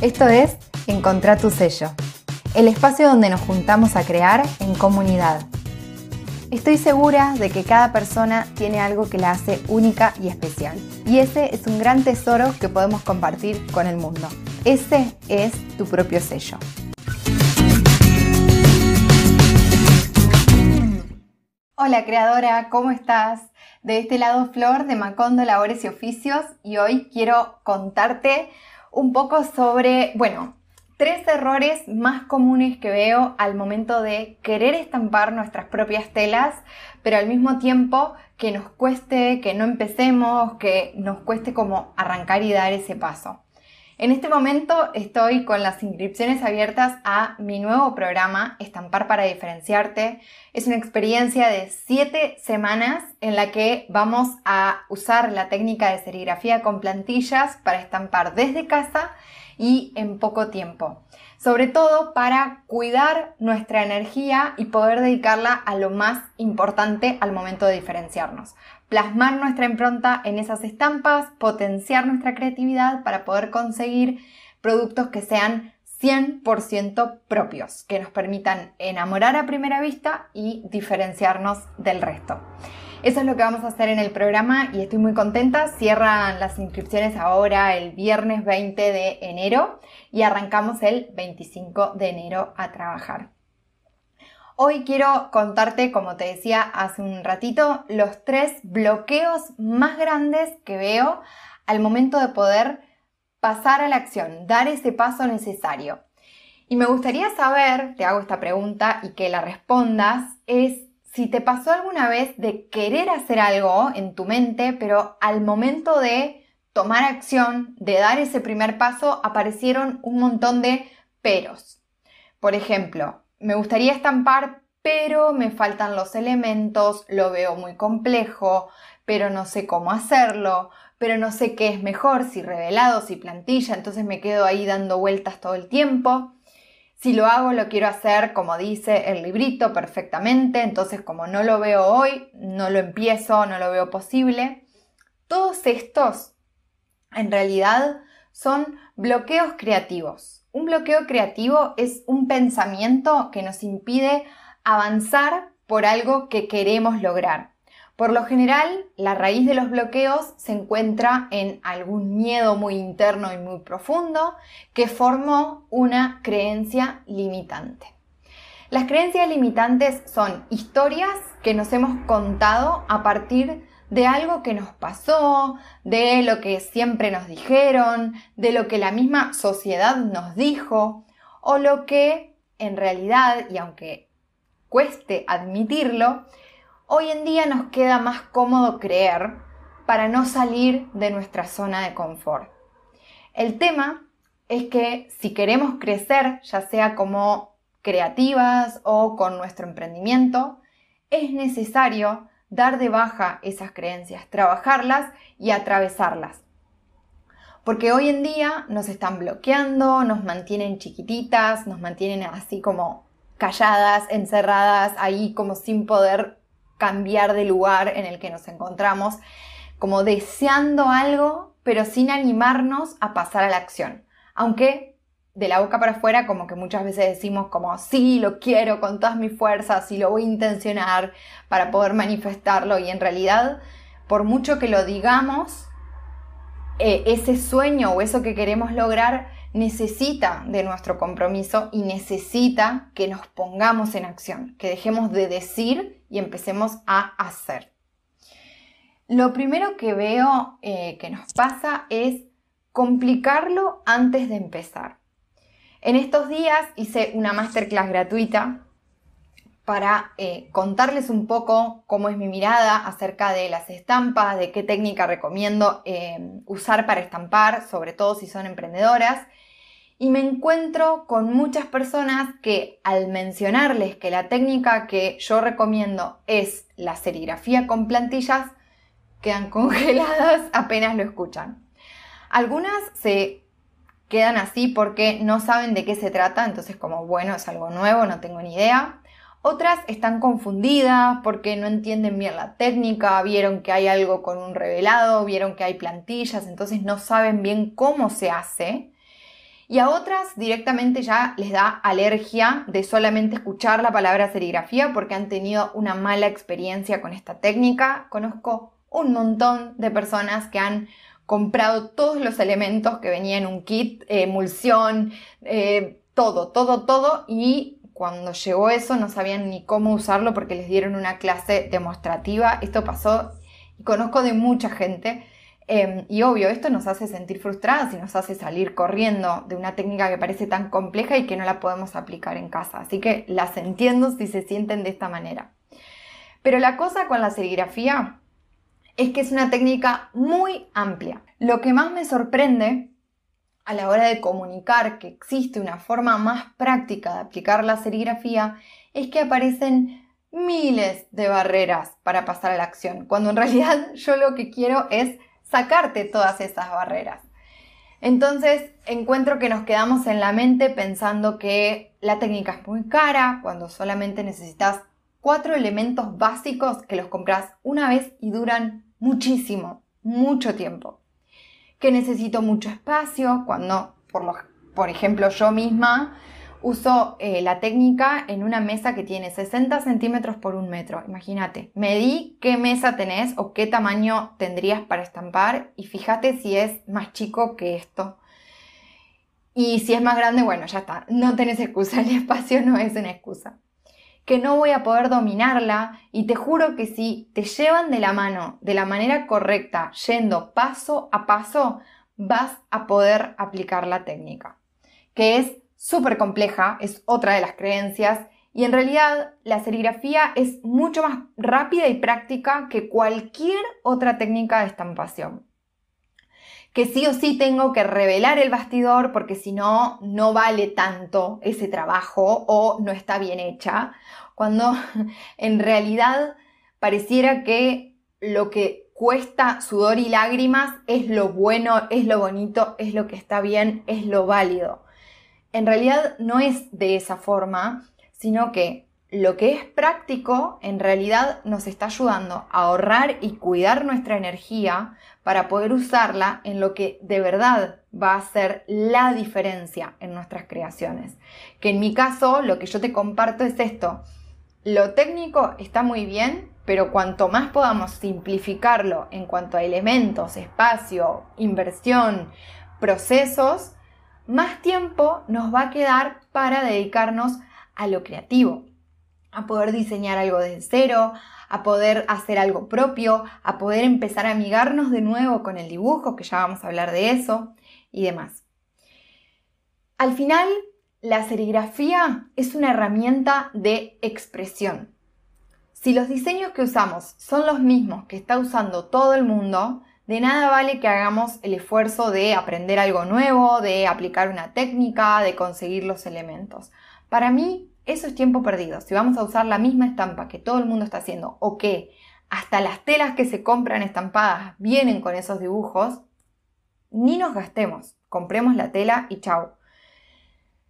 Esto es Encontrar tu sello, el espacio donde nos juntamos a crear en comunidad. Estoy segura de que cada persona tiene algo que la hace única y especial. Y ese es un gran tesoro que podemos compartir con el mundo. Ese es tu propio sello. Hola creadora, ¿cómo estás? De este lado Flor de Macondo Labores y Oficios y hoy quiero contarte un poco sobre, bueno, tres errores más comunes que veo al momento de querer estampar nuestras propias telas, pero al mismo tiempo que nos cueste, que no empecemos, que nos cueste como arrancar y dar ese paso. En este momento estoy con las inscripciones abiertas a mi nuevo programa Estampar para diferenciarte. Es una experiencia de siete semanas en la que vamos a usar la técnica de serigrafía con plantillas para estampar desde casa y en poco tiempo. Sobre todo para cuidar nuestra energía y poder dedicarla a lo más importante al momento de diferenciarnos. Plasmar nuestra impronta en esas estampas, potenciar nuestra creatividad para poder conseguir productos que sean 100% propios, que nos permitan enamorar a primera vista y diferenciarnos del resto. Eso es lo que vamos a hacer en el programa y estoy muy contenta. Cierran las inscripciones ahora el viernes 20 de enero y arrancamos el 25 de enero a trabajar. Hoy quiero contarte, como te decía hace un ratito, los tres bloqueos más grandes que veo al momento de poder pasar a la acción, dar ese paso necesario. Y me gustaría saber, te hago esta pregunta y que la respondas, es si te pasó alguna vez de querer hacer algo en tu mente, pero al momento de tomar acción, de dar ese primer paso, aparecieron un montón de peros. Por ejemplo, me gustaría estampar, pero me faltan los elementos, lo veo muy complejo, pero no sé cómo hacerlo, pero no sé qué es mejor, si revelado, si plantilla, entonces me quedo ahí dando vueltas todo el tiempo. Si lo hago, lo quiero hacer como dice el librito perfectamente, entonces como no lo veo hoy, no lo empiezo, no lo veo posible. Todos estos, en realidad, son bloqueos creativos. Un bloqueo creativo es un pensamiento que nos impide avanzar por algo que queremos lograr. Por lo general, la raíz de los bloqueos se encuentra en algún miedo muy interno y muy profundo que formó una creencia limitante. Las creencias limitantes son historias que nos hemos contado a partir de algo que nos pasó, de lo que siempre nos dijeron, de lo que la misma sociedad nos dijo, o lo que en realidad, y aunque cueste admitirlo, hoy en día nos queda más cómodo creer para no salir de nuestra zona de confort. El tema es que si queremos crecer, ya sea como creativas o con nuestro emprendimiento, es necesario dar de baja esas creencias, trabajarlas y atravesarlas. Porque hoy en día nos están bloqueando, nos mantienen chiquititas, nos mantienen así como calladas, encerradas, ahí como sin poder cambiar de lugar en el que nos encontramos, como deseando algo, pero sin animarnos a pasar a la acción. Aunque de la boca para afuera, como que muchas veces decimos como, sí, lo quiero con todas mis fuerzas y lo voy a intencionar para poder manifestarlo y en realidad, por mucho que lo digamos, eh, ese sueño o eso que queremos lograr necesita de nuestro compromiso y necesita que nos pongamos en acción, que dejemos de decir y empecemos a hacer. Lo primero que veo eh, que nos pasa es complicarlo antes de empezar. En estos días hice una masterclass gratuita para eh, contarles un poco cómo es mi mirada acerca de las estampas, de qué técnica recomiendo eh, usar para estampar, sobre todo si son emprendedoras. Y me encuentro con muchas personas que al mencionarles que la técnica que yo recomiendo es la serigrafía con plantillas, quedan congeladas apenas lo escuchan. Algunas se quedan así porque no saben de qué se trata, entonces como bueno, es algo nuevo, no tengo ni idea. Otras están confundidas porque no entienden bien la técnica, vieron que hay algo con un revelado, vieron que hay plantillas, entonces no saben bien cómo se hace. y a otras directamente ya les da alergia de solamente escuchar la palabra serigrafía porque han tenido una mala experiencia con esta técnica. Conozco un montón de personas que han comprado todos los elementos que venían en un kit, eh, emulsión, eh, todo, todo, todo y cuando llegó eso no sabían ni cómo usarlo porque les dieron una clase demostrativa. Esto pasó y conozco de mucha gente. Em, y obvio, esto nos hace sentir frustradas y nos hace salir corriendo de una técnica que parece tan compleja y que no la podemos aplicar en casa. Así que las entiendo si se sienten de esta manera. Pero la cosa con la serigrafía es que es una técnica muy amplia. Lo que más me sorprende a la hora de comunicar que existe una forma más práctica de aplicar la serigrafía es que aparecen miles de barreras para pasar a la acción, cuando en realidad yo lo que quiero es sacarte todas esas barreras. Entonces encuentro que nos quedamos en la mente pensando que la técnica es muy cara, cuando solamente necesitas cuatro elementos básicos que los compras una vez y duran muchísimo, mucho tiempo que necesito mucho espacio, cuando, por, por ejemplo, yo misma uso eh, la técnica en una mesa que tiene 60 centímetros por un metro. Imagínate, medí qué mesa tenés o qué tamaño tendrías para estampar y fíjate si es más chico que esto. Y si es más grande, bueno, ya está, no tenés excusa, el espacio no es una excusa que no voy a poder dominarla y te juro que si te llevan de la mano de la manera correcta, yendo paso a paso, vas a poder aplicar la técnica, que es súper compleja, es otra de las creencias y en realidad la serigrafía es mucho más rápida y práctica que cualquier otra técnica de estampación que sí o sí tengo que revelar el bastidor porque si no, no vale tanto ese trabajo o no está bien hecha, cuando en realidad pareciera que lo que cuesta sudor y lágrimas es lo bueno, es lo bonito, es lo que está bien, es lo válido. En realidad no es de esa forma, sino que lo que es práctico en realidad nos está ayudando a ahorrar y cuidar nuestra energía para poder usarla en lo que de verdad va a ser la diferencia en nuestras creaciones. Que en mi caso lo que yo te comparto es esto. Lo técnico está muy bien, pero cuanto más podamos simplificarlo en cuanto a elementos, espacio, inversión, procesos, más tiempo nos va a quedar para dedicarnos a lo creativo, a poder diseñar algo desde cero, a poder hacer algo propio, a poder empezar a amigarnos de nuevo con el dibujo, que ya vamos a hablar de eso, y demás. Al final, la serigrafía es una herramienta de expresión. Si los diseños que usamos son los mismos que está usando todo el mundo, de nada vale que hagamos el esfuerzo de aprender algo nuevo, de aplicar una técnica, de conseguir los elementos. Para mí, eso es tiempo perdido. Si vamos a usar la misma estampa que todo el mundo está haciendo o que hasta las telas que se compran estampadas vienen con esos dibujos, ni nos gastemos. Compremos la tela y chao.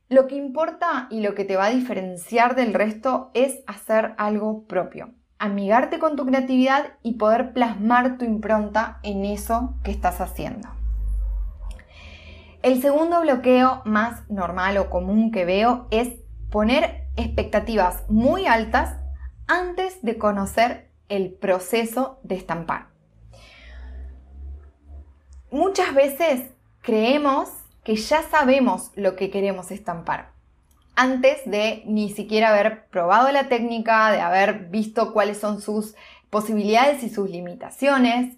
Lo que importa y lo que te va a diferenciar del resto es hacer algo propio. Amigarte con tu creatividad y poder plasmar tu impronta en eso que estás haciendo. El segundo bloqueo más normal o común que veo es poner expectativas muy altas antes de conocer el proceso de estampar. Muchas veces creemos que ya sabemos lo que queremos estampar antes de ni siquiera haber probado la técnica, de haber visto cuáles son sus posibilidades y sus limitaciones.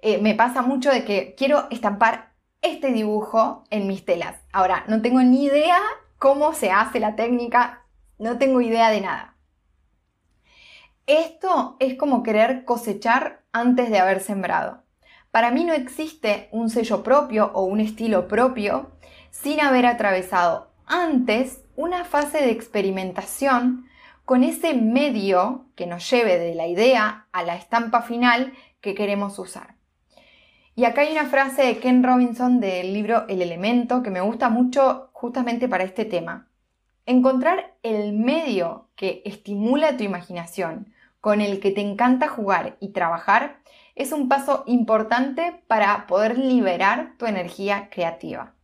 Eh, me pasa mucho de que quiero estampar este dibujo en mis telas. Ahora, no tengo ni idea cómo se hace la técnica, no tengo idea de nada. Esto es como querer cosechar antes de haber sembrado. Para mí no existe un sello propio o un estilo propio sin haber atravesado antes una fase de experimentación con ese medio que nos lleve de la idea a la estampa final que queremos usar. Y acá hay una frase de Ken Robinson del libro El elemento que me gusta mucho justamente para este tema. Encontrar el medio que estimula tu imaginación, con el que te encanta jugar y trabajar, es un paso importante para poder liberar tu energía creativa.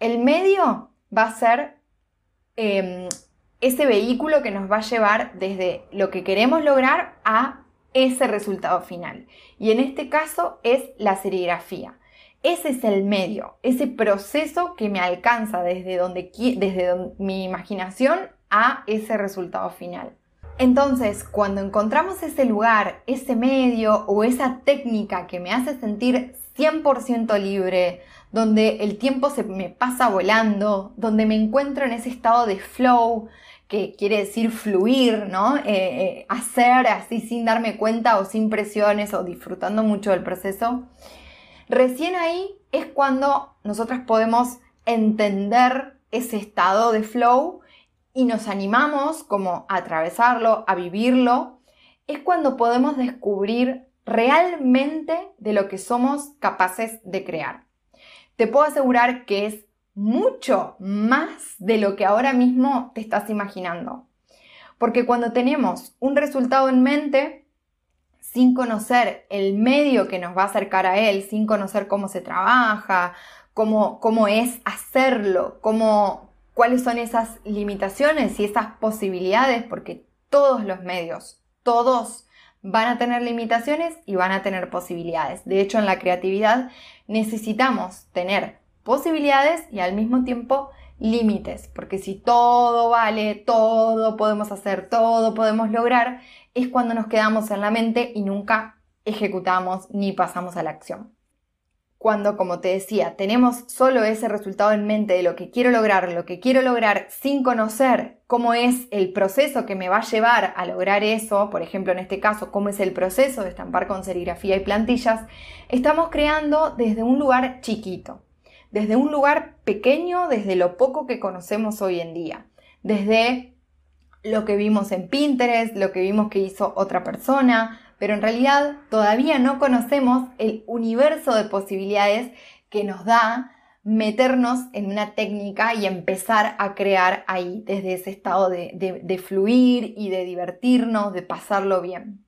El medio va a ser em, ese vehículo que nos va a llevar desde lo que queremos lograr a ese resultado final. Y en este caso es la serigrafía. Ese es el medio, ese proceso que me alcanza desde, donde, desde mi imaginación a ese resultado final. Entonces, cuando encontramos ese lugar, ese medio o esa técnica que me hace sentir 100% libre, donde el tiempo se me pasa volando, donde me encuentro en ese estado de flow, que quiere decir fluir, ¿no? Eh, eh, hacer así sin darme cuenta o sin presiones o disfrutando mucho del proceso. Recién ahí es cuando nosotros podemos entender ese estado de flow y nos animamos como a atravesarlo, a vivirlo. Es cuando podemos descubrir realmente de lo que somos capaces de crear. Te puedo asegurar que es mucho más de lo que ahora mismo te estás imaginando. Porque cuando tenemos un resultado en mente, sin conocer el medio que nos va a acercar a él, sin conocer cómo se trabaja, cómo, cómo es hacerlo, cómo, cuáles son esas limitaciones y esas posibilidades, porque todos los medios, todos van a tener limitaciones y van a tener posibilidades. De hecho, en la creatividad necesitamos tener posibilidades y al mismo tiempo límites, porque si todo vale, todo podemos hacer, todo podemos lograr, es cuando nos quedamos en la mente y nunca ejecutamos ni pasamos a la acción. Cuando, como te decía, tenemos solo ese resultado en mente de lo que quiero lograr, lo que quiero lograr sin conocer cómo es el proceso que me va a llevar a lograr eso, por ejemplo en este caso, cómo es el proceso de estampar con serigrafía y plantillas, estamos creando desde un lugar chiquito desde un lugar pequeño, desde lo poco que conocemos hoy en día, desde lo que vimos en Pinterest, lo que vimos que hizo otra persona, pero en realidad todavía no conocemos el universo de posibilidades que nos da meternos en una técnica y empezar a crear ahí, desde ese estado de, de, fluir y de divertirnos, de pasarlo bien.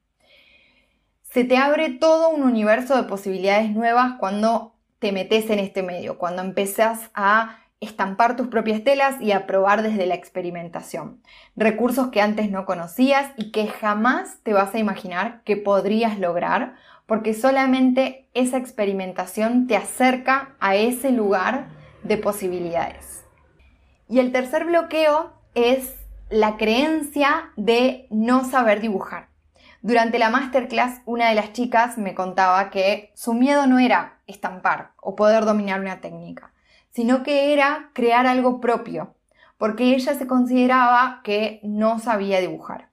Se te abre todo un universo de posibilidades nuevas cuando te metes en este medio, cuando empezás a estampar tus propias telas y a probar desde la experimentación. Recursos que antes no conocías y que jamás te vas a imaginar que podrías lograr, porque solamente esa experimentación te acerca a ese lugar de posibilidades. Y el tercer bloqueo es la creencia de no saber dibujar. Durante la masterclass, una de las chicas me contaba que su miedo no era estampar o poder dominar una técnica, sino que era crear algo propio, porque ella se consideraba que no sabía dibujar.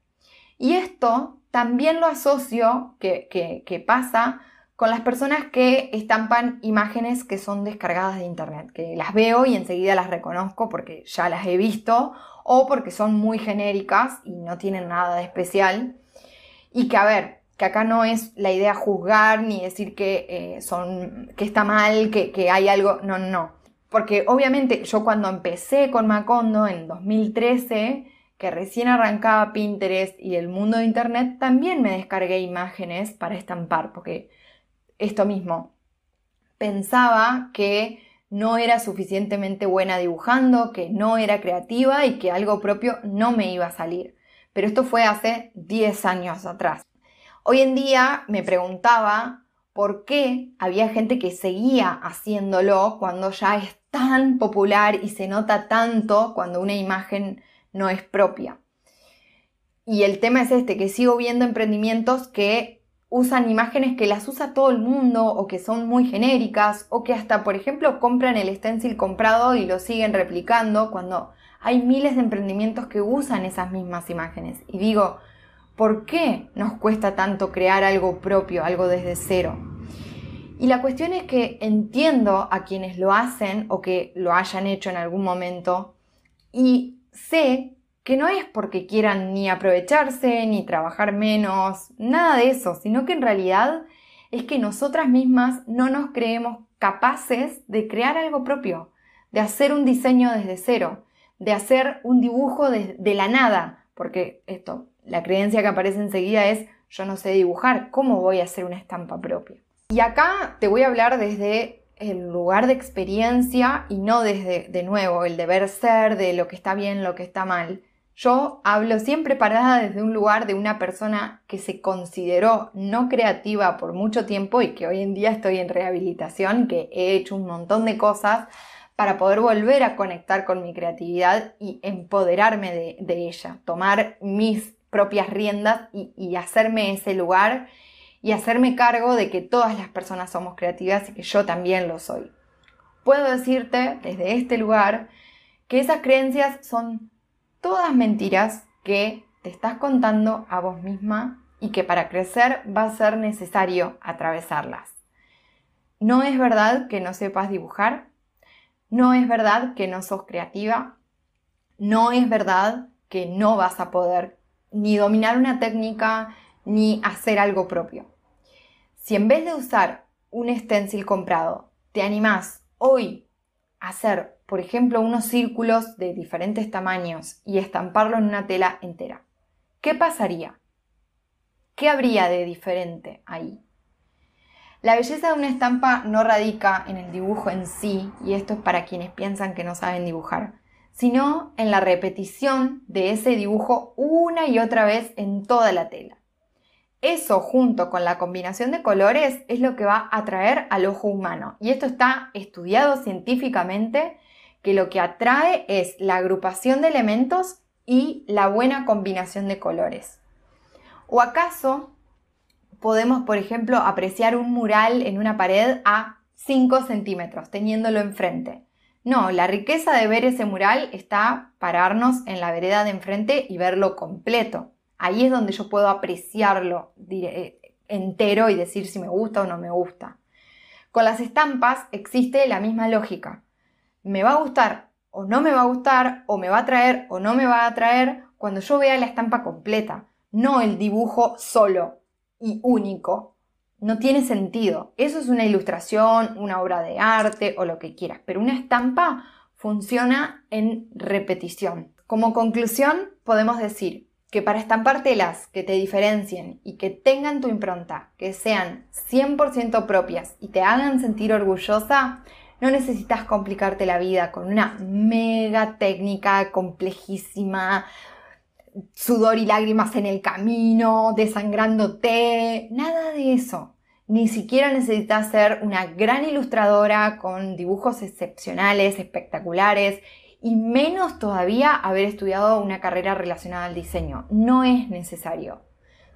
Y esto también lo asocio, que, que, pasa, con las personas que estampan imágenes que son descargadas de internet, que las veo y enseguida las reconozco porque ya las he visto o porque son muy genéricas y no tienen nada de especial. Y que, a ver, que acá no es la idea juzgar ni decir que, eh, son, que está mal, que, que hay algo, no, no. Porque obviamente yo cuando empecé con Macondo en 2013, que recién arrancaba Pinterest y el mundo de Internet, también me descargué imágenes para estampar, porque esto mismo, pensaba que no era suficientemente buena dibujando, que no era creativa y que algo propio no me iba a salir pero esto fue hace 10 años atrás. Hoy en día me preguntaba por qué había gente que seguía haciéndolo cuando ya tan popular y se nota tanto cuando una imagen no es propia. Y el tema es este, que sigo viendo emprendimientos que usan imágenes que las usa todo el mundo o que son muy genéricas o que hasta, por ejemplo, compran el stencil comprado y lo siguen replicando cuando hay miles de emprendimientos que usan esas mismas imágenes. Y digo, ¿por qué nos cuesta tanto crear algo propio, algo desde cero? Y la cuestión es que entiendo a quienes lo hacen o que lo hayan hecho en algún momento y sé que no es porque quieran ni aprovecharse, ni trabajar menos, nada de eso, sino que en realidad es que nosotras mismas no nos creemos capaces de crear algo propio, de hacer un diseño desde cero, de hacer un dibujo de, la nada, porque esto, la creencia que aparece enseguida es yo no sé dibujar, ¿cómo voy a hacer una estampa propia? Y acá te voy a hablar desde el lugar de experiencia y no desde, de nuevo, el deber ser, de lo que está bien, lo que está mal. Yo hablo siempre parada desde un lugar de una persona que se consideró no creativa por mucho tiempo y que hoy en día estoy en rehabilitación, que he hecho un montón de cosas para poder volver a conectar con mi creatividad y empoderarme de, ella, tomar mis propias riendas y, y hacerme ese lugar y hacerme cargo de que todas las personas somos creativas y que yo también lo soy. Puedo decirte desde este lugar que esas creencias son todas mentiras que te estás contando a vos misma y que para crecer va a ser necesario atravesarlas. No es verdad que no sepas dibujar, no es verdad que no sos creativa, no es verdad que no vas a poder ni dominar una técnica ni hacer algo propio. Si en vez de usar un stencil comprado, te animás hoy a hacer, por ejemplo, unos círculos de diferentes tamaños y estamparlo en una tela entera, ¿qué pasaría? ¿Qué habría de diferente ahí? La belleza de una estampa no radica en el dibujo en sí, y esto es para quienes piensan que no saben dibujar, sino en la repetición de ese dibujo una y otra vez en toda la tela. Eso junto con la combinación de colores es lo que va a atraer al ojo humano. Y esto está estudiado científicamente que lo que atrae es la agrupación de elementos y la buena combinación de colores. ¿O acaso podemos, por ejemplo, apreciar un mural en una pared a 5 centímetros, teniéndolo enfrente? No, la riqueza de ver ese mural está pararnos en la vereda de enfrente y verlo completo. Ahí es donde yo puedo apreciarlo eh, entero y decir si me gusta o no me gusta. Con las estampas existe la misma lógica. Me va a gustar o no me va a gustar, o me va a atraer o no me va a atraer cuando yo vea la estampa completa, no el dibujo solo y único. No tiene sentido. Eso es una ilustración, una obra de arte o lo que quieras, pero una estampa funciona en repetición. Como conclusión, podemos decir, que para estampar telas que te diferencien y que tengan tu impronta, que sean 100% propias y te hagan sentir orgullosa, no necesitas complicarte la vida con una mega técnica complejísima, sudor y lágrimas en el camino, desangrándote, nada de eso. Ni siquiera necesitas ser una gran ilustradora con dibujos excepcionales, espectaculares y menos todavía haber estudiado una carrera relacionada al diseño. No es necesario.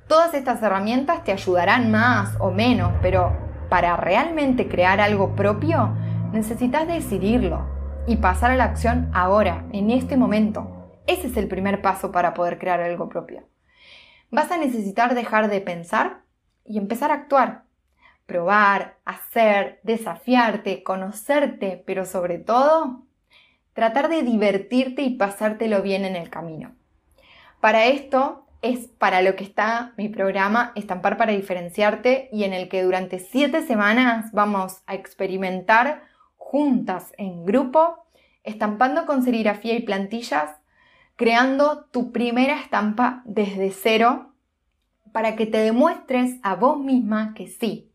Todas estas herramientas te ayudarán más o menos, pero para realmente crear algo propio necesitas decidirlo y pasar a la acción ahora, en este momento. Ese es el primer paso para poder crear algo propio. Vas a necesitar dejar de pensar y empezar a actuar. Probar, hacer, desafiarte, conocerte, pero sobre todo tratar de divertirte y pasártelo bien en el camino. Para esto es para lo que está mi programa Estampar para diferenciarte y en el que durante siete semanas vamos a experimentar juntas en grupo, estampando con serigrafía y plantillas, creando tu primera estampa desde cero para que te demuestres a vos misma que sí,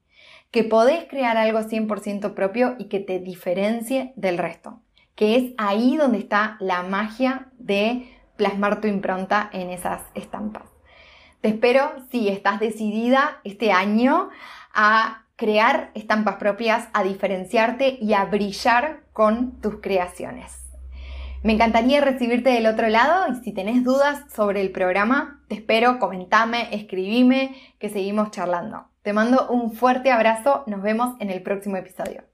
que podés crear algo 100% propio y que te diferencie del resto que es ahí donde está la magia de plasmar tu impronta en esas estampas. Te espero si estás decidida este año a crear estampas propias, a diferenciarte y a brillar con tus creaciones. Me encantaría recibirte del otro lado y si tenés dudas sobre el programa, te espero, comentame, escribime, que seguimos charlando. Te mando un fuerte abrazo, nos vemos en el próximo episodio.